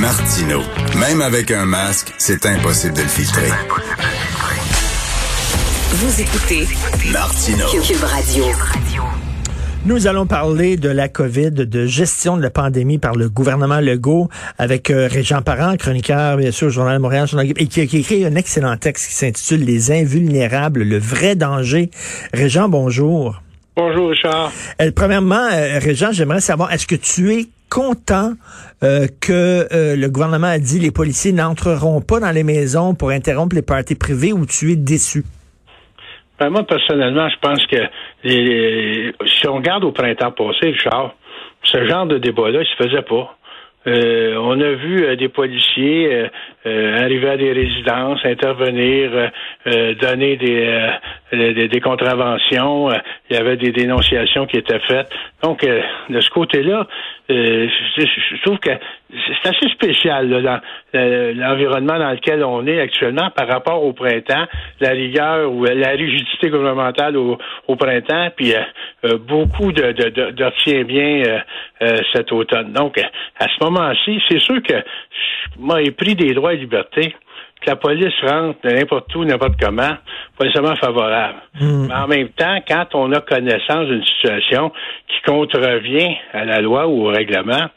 Martino, même avec un masque, c'est impossible de le filtrer. Vous écoutez Martino. Cube Radio. Nous allons parler de la COVID, de gestion de la pandémie par le gouvernement Legault avec euh, Régent Parent, chroniqueur, bien sûr, au Journal de Montréal, Journal- et qui, qui a écrit un excellent texte qui s'intitule Les invulnérables, le vrai danger. Régent, bonjour. Bonjour, Richard. Euh, premièrement, euh, Régent, j'aimerais savoir, est-ce que tu es content euh, que euh, le gouvernement a dit les policiers n'entreront pas dans les maisons pour interrompre les parties privées ou tu es déçu? Ben, moi, personnellement, je pense que les- les- si on regarde au printemps passé, Richard, ce genre de débat-là, il se faisait pas. Euh, on a vu euh, des policiers euh, euh, arriver à des résidences, intervenir, euh, donner des, des, des contraventions. Il y avait des dénonciations qui étaient faites. Donc, de ce côté-là, euh, je, je- trouve que c'est assez spécial là, dans euh, l'environnement dans lequel on est actuellement par rapport au printemps, la rigueur ou la rigidité gouvernementale au, au printemps, puis euh, euh, beaucoup de, de, de, de retient-bien euh, euh, cet automne. Donc, euh, à ce moment-ci, c'est sûr que je m'ai pris des droits et libertés que la police rentre de n'importe où, n'importe comment, pas nécessairement favorable. Mais en même temps, quand on a connaissance d'une situation qui contrevient à la loi ou au règlement,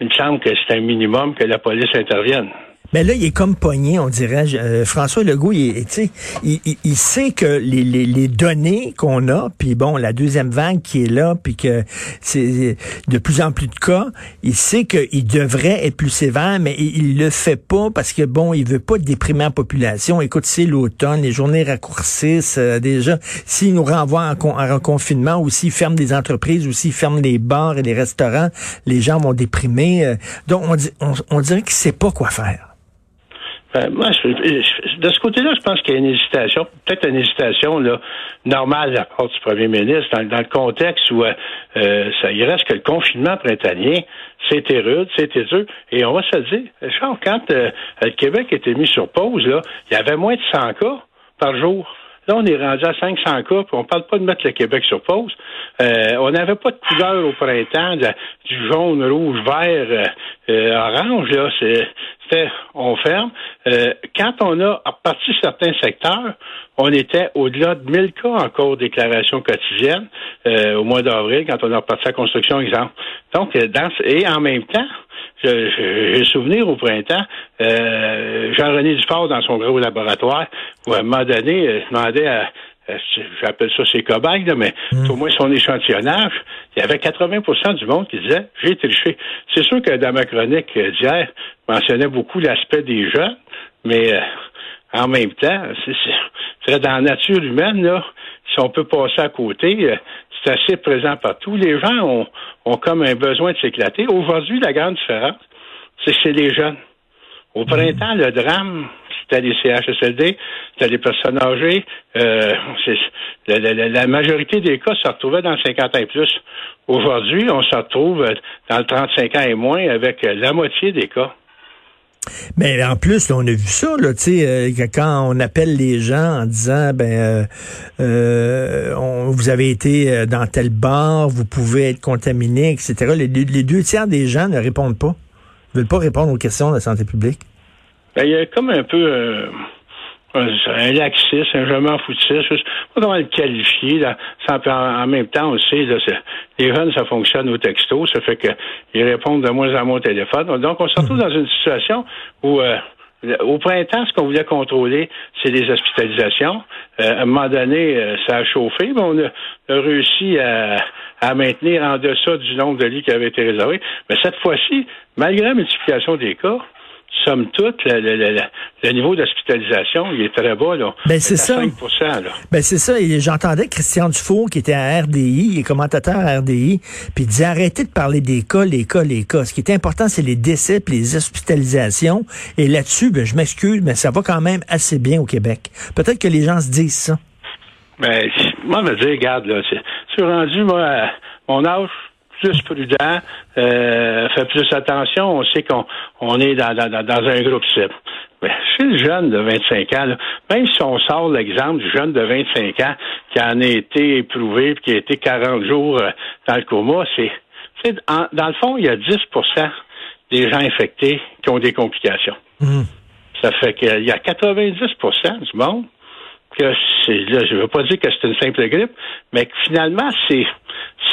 il me semble que c'est un minimum que la police intervienne. Mais là, il est comme pogné, on dirait. Euh, François Legault, il, est- il, il- il sait que les, les, les données qu'on a, puis bon, la deuxième vague qui est là, puis que c'est de plus en plus de cas, il sait qu'il devrait être plus sévère, mais il, il le fait pas parce que bon, il veut pas déprimer la population. Écoute, c'est l'automne, les journées raccourcissent euh, déjà. S'il nous renvoie en, en confinement ou s'il ferme des entreprises ou s'il ferme les bars et les restaurants, les gens vont déprimer. euh. donc, on, on, on dirait qu'il sait pas quoi faire. Ben, moi, je- de ce côté-là, je pense qu'il y a une hésitation, peut-être une hésitation là, normale de la part du premier ministre, dans, dans le contexte où euh, euh, ça, il reste que le confinement printanier, c'était rude, c'était dur, et on va se le dire, Charles, quand euh, le Québec était mis sur pause, là, il y avait moins de 100 cas par jour. Là, on est rendu à 500 cas, puis on parle pas de mettre le Québec sur pause. Euh, on n'avait pas de couleur au printemps, du jaune, rouge, vert, euh, euh, orange. Là, c'est- c'était on ferme. Euh, quand on a reparti certains secteurs, on était au-delà de 1000 cas encore déclaration quotidienne euh, au mois d'avril, quand on a reparti la construction, exemple. Donc, dans, et en même temps, je- je- j'ai souvenir au printemps, euh, Jean-René Dufort, dans son gros laboratoire, où à un moment donné, euh, demandait à, j'appelle ça ses cobayes, là, mais au moins son échantillonnage, il y avait 80% du monde qui disait j'ai triché. C'est sûr que dans ma chronique euh, d'hier, je mentionnais beaucoup l'aspect des jeunes, mais euh, en même temps, c'est dans la nature humaine, là, si on peut passer à côté, euh, c'est assez présent partout. Les gens ont, ont comme un besoin de s'éclater. Aujourd'hui, la grande différence, c'est que c'est les jeunes. Au printemps, le drame, c'était les CHSLD, c'était les personnes âgées. Euh, la, majorité des cas se retrouvaient dans le 50 ans et plus. Aujourd'hui, on se retrouve dans le 35 ans et moins avec la moitié des cas. Mais en plus, on a vu ça, là, euh, quand on appelle les gens en disant, ben, euh, euh, vous avez été dans tel bar, vous pouvez être contaminé, etc. Les, les deux tiers des gens ne répondent pas, ne veulent pas répondre aux questions de la santé publique. Ben, il y a comme un peu euh, un, laxisme, un je m'en sais pas comment le qualifier. Là, sans- en, même temps, sait, là, les jeunes, ça fonctionne au texto, ça fait qu'ils répondent de moins en moins au téléphone. Donc, on se retrouve dans une situation où euh, au printemps, ce qu'on voulait contrôler, c'est les hospitalisations. Euh, à un moment donné, euh, ça a chauffé, mais on a, a réussi à, à maintenir en deçà du nombre de lits qui avaient été réservés. Mais cette fois-ci, malgré la multiplication des cas, somme toute, le, le, le, le niveau d'hospitalisation, il est très bas. Là. Ben, c'est ça. 5 là. Ben, c'est ça. Et j'entendais Christian Dufour, qui était à RDI, il est commentateur à RDI, puis il disait arrêtez de parler des cas, les cas, les cas. Ce qui est important, c'est les décès puis les hospitalisations. Et là-dessus, ben, je m'excuse, mais ça va quand même assez bien au Québec. Peut-être que les gens se disent ça. Ben, moi, je me dis, regarde, là, c'est rendu, moi, à mon âge, plus prudent, euh, fait plus attention, on sait qu'on on est dans, dans, dans un groupe cible. Mais chez le jeune de 25 ans, là, même si on sort l'exemple du jeune de 25 ans qui en a été éprouvé qui a été 40 jours euh, dans le coma, c'est dans le fond, il y a 10% des gens infectés qui ont des complications. Mmh. Ça fait qu'il y a 90% du monde que c'est là, je veux pas dire que c'est une simple grippe, mais que finalement, c'est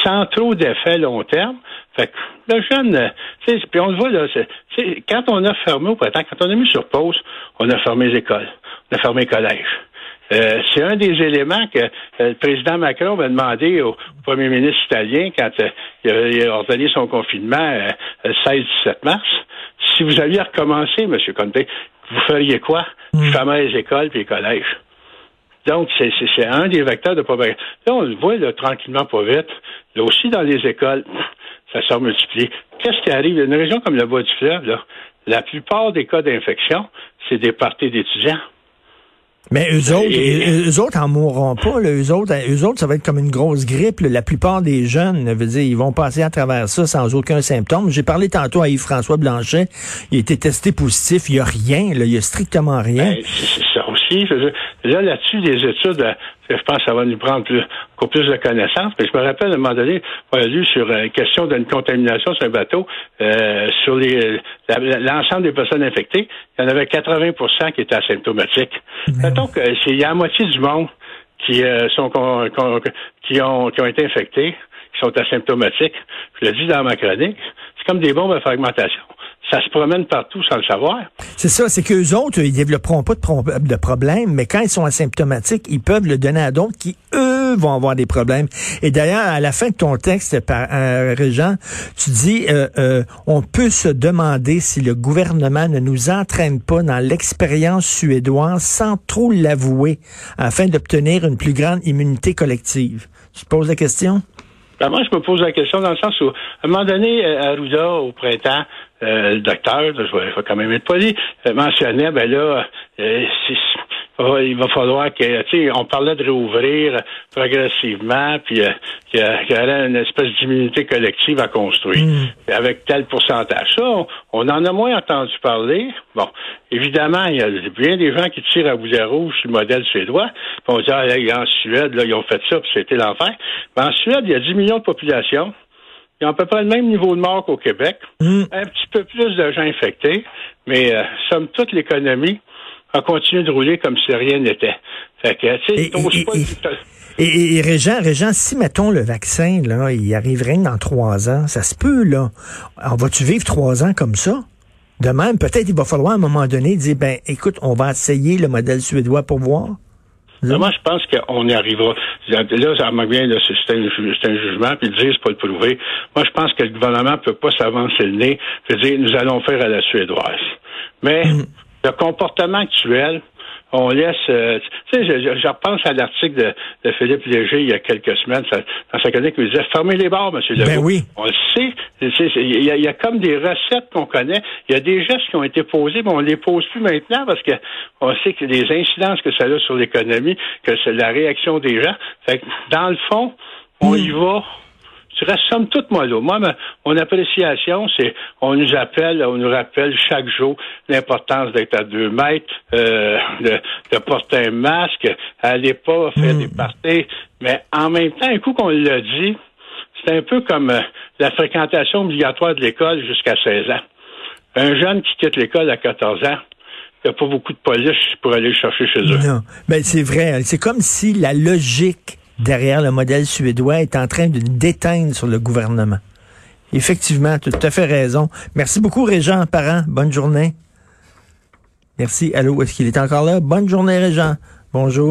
sans trop d'effets long terme. Fait que le jeune, puis on le voit là, c'est, quand on a fermé au printemps, quand on a mis sur pause, on a fermé les écoles, on a fermé les collèges. Euh, c'est un des éléments que euh, le président Macron va demander au, premier ministre italien quand euh, il, a, ordonné son confinement le 16-17 mars. Si vous aviez recommencé, M. Conte, vous feriez quoi? Mmh. Fermer les écoles et les collèges. Donc, c'est un des vecteurs de propagation. Là, on le voit là, tranquillement, pas vite. Là aussi, dans les écoles, ça s'est multiplié. Qu'est-ce qui arrive? Une région comme le bas du fleuve, là, la plupart des cas d'infection, c'est des parties d'étudiants. Mais eux autres, eux autres en mourront pas. Là. Eux autres, eux autres, ça va être comme une grosse grippe. La plupart des jeunes, veut dire, ils vont passer à travers ça sans aucun symptôme. J'ai parlé tantôt à Yves-François Blanchet. Il a été testé positif. Il n'y a rien. Là. Il n'y a strictement rien. Ben, c'est ça Là, là-dessus, des études, euh, je pense que ça va nous prendre plus, encore plus de connaissances. Mais je me rappelle, à un moment donné, on a lu sur une euh, question d'une contamination sur un bateau, euh, sur les l'ensemble des personnes infectées, il y en avait 80% qui étaient asymptomatiques. Donc, il y a la moitié du monde qui sont qui ont qui ont été infectés, qui sont asymptomatiques. Je le dis dans ma chronique, c'est comme des bombes à fragmentation ça se promène partout sans le savoir. C'est ça, c'est qu'eux autres, ils développeront pas de, pro de problème, mais quand ils sont asymptomatiques, ils peuvent le donner à d'autres qui, eux, vont avoir des problèmes. Et d'ailleurs, à la fin de ton texte, par euh, Régent, tu dis, euh, euh, on peut se demander si le gouvernement ne nous entraîne pas dans l'expérience suédoise sans trop l'avouer, afin d'obtenir une plus grande immunité collective. Tu te poses la question? Moi, je me pose la question dans le sens où, à un moment donné, à Arruda, au printemps, euh, le docteur, je vais, quand même être poli, euh, mentionnait, ben là, euh, il va falloir que, tu sais, on parlait de réouvrir progressivement, puis qu'il y aurait une espèce d'immunité collective à construire, mm. avec tel pourcentage. Ça, on, en a moins entendu parler. Bon, évidemment, il y a bien des gens qui tirent à boulet rouge sur le modèle suédois. on dit, ah, en Suède, là, ils ont fait ça, puis c'était l'enfer. Mais en Suède, il y a 10 millions de population. Ils ont à peu près le même niveau de mort qu'au Québec. Hmm. Un petit peu plus de gens infectés, mais euh, somme toute, l'économie a continué de rouler comme si rien n'était. Fait que, tu sais, et, et, Régent, Régent, si, mettons, le vaccin, là, il arriverait dans trois ans, ça se peut, là. On va-tu vivre trois ans comme ça? De même, peut-être il va falloir à un moment donné dire, ben, écoute, on va essayer le modèle suédois pour voir. Moi, je pense qu'on y arrivera. Là, ça m'a bien, c'est un, un, jugement, puis dire, c'est pas le prouver. Moi, je pense que le gouvernement peut pas s'avancer le nez, et dire, nous allons faire à la suédoise. Mais mm. Le comportement actuel, on laisse. Euh, tu sais, je, repense à l'article de, Philippe Léger il y a quelques semaines dans sa chronique, il disait fermez les bars, Monsieur Legault. Ben oui. On le sait. Il y, y a comme des recettes qu'on connaît. Il y a des gestes qui ont été posés, mais on les pose plus maintenant parce que on sait que les incidences que ça a sur l'économie, que c'est la réaction des gens. Fait que, dans le fond, on mm. y va tu restes somme toute mollo. Moi, mon appréciation, c'est on nous appelle, on nous rappelle chaque jour l'importance d'être à deux mètres, euh, de, porter un masque, aller pas faire hmm. des parties. Mais en même temps, un coup qu'on l'a dit, c'est un peu comme euh, la fréquentation obligatoire de l'école jusqu'à 16 ans. Un jeune qui quitte l'école à 14 ans, il n'y a pas beaucoup de police pour aller le chercher chez eux. Non, ben c'est vrai. C'est comme si la logique derrière le modèle suédois est en train de déteindre sur le gouvernement. Effectivement, tu as tout à fait raison. Merci beaucoup, Régent Parent. Bonne journée. Merci. Allô, est-ce qu'il est encore là? Bonne journée, Régent. Bonjour.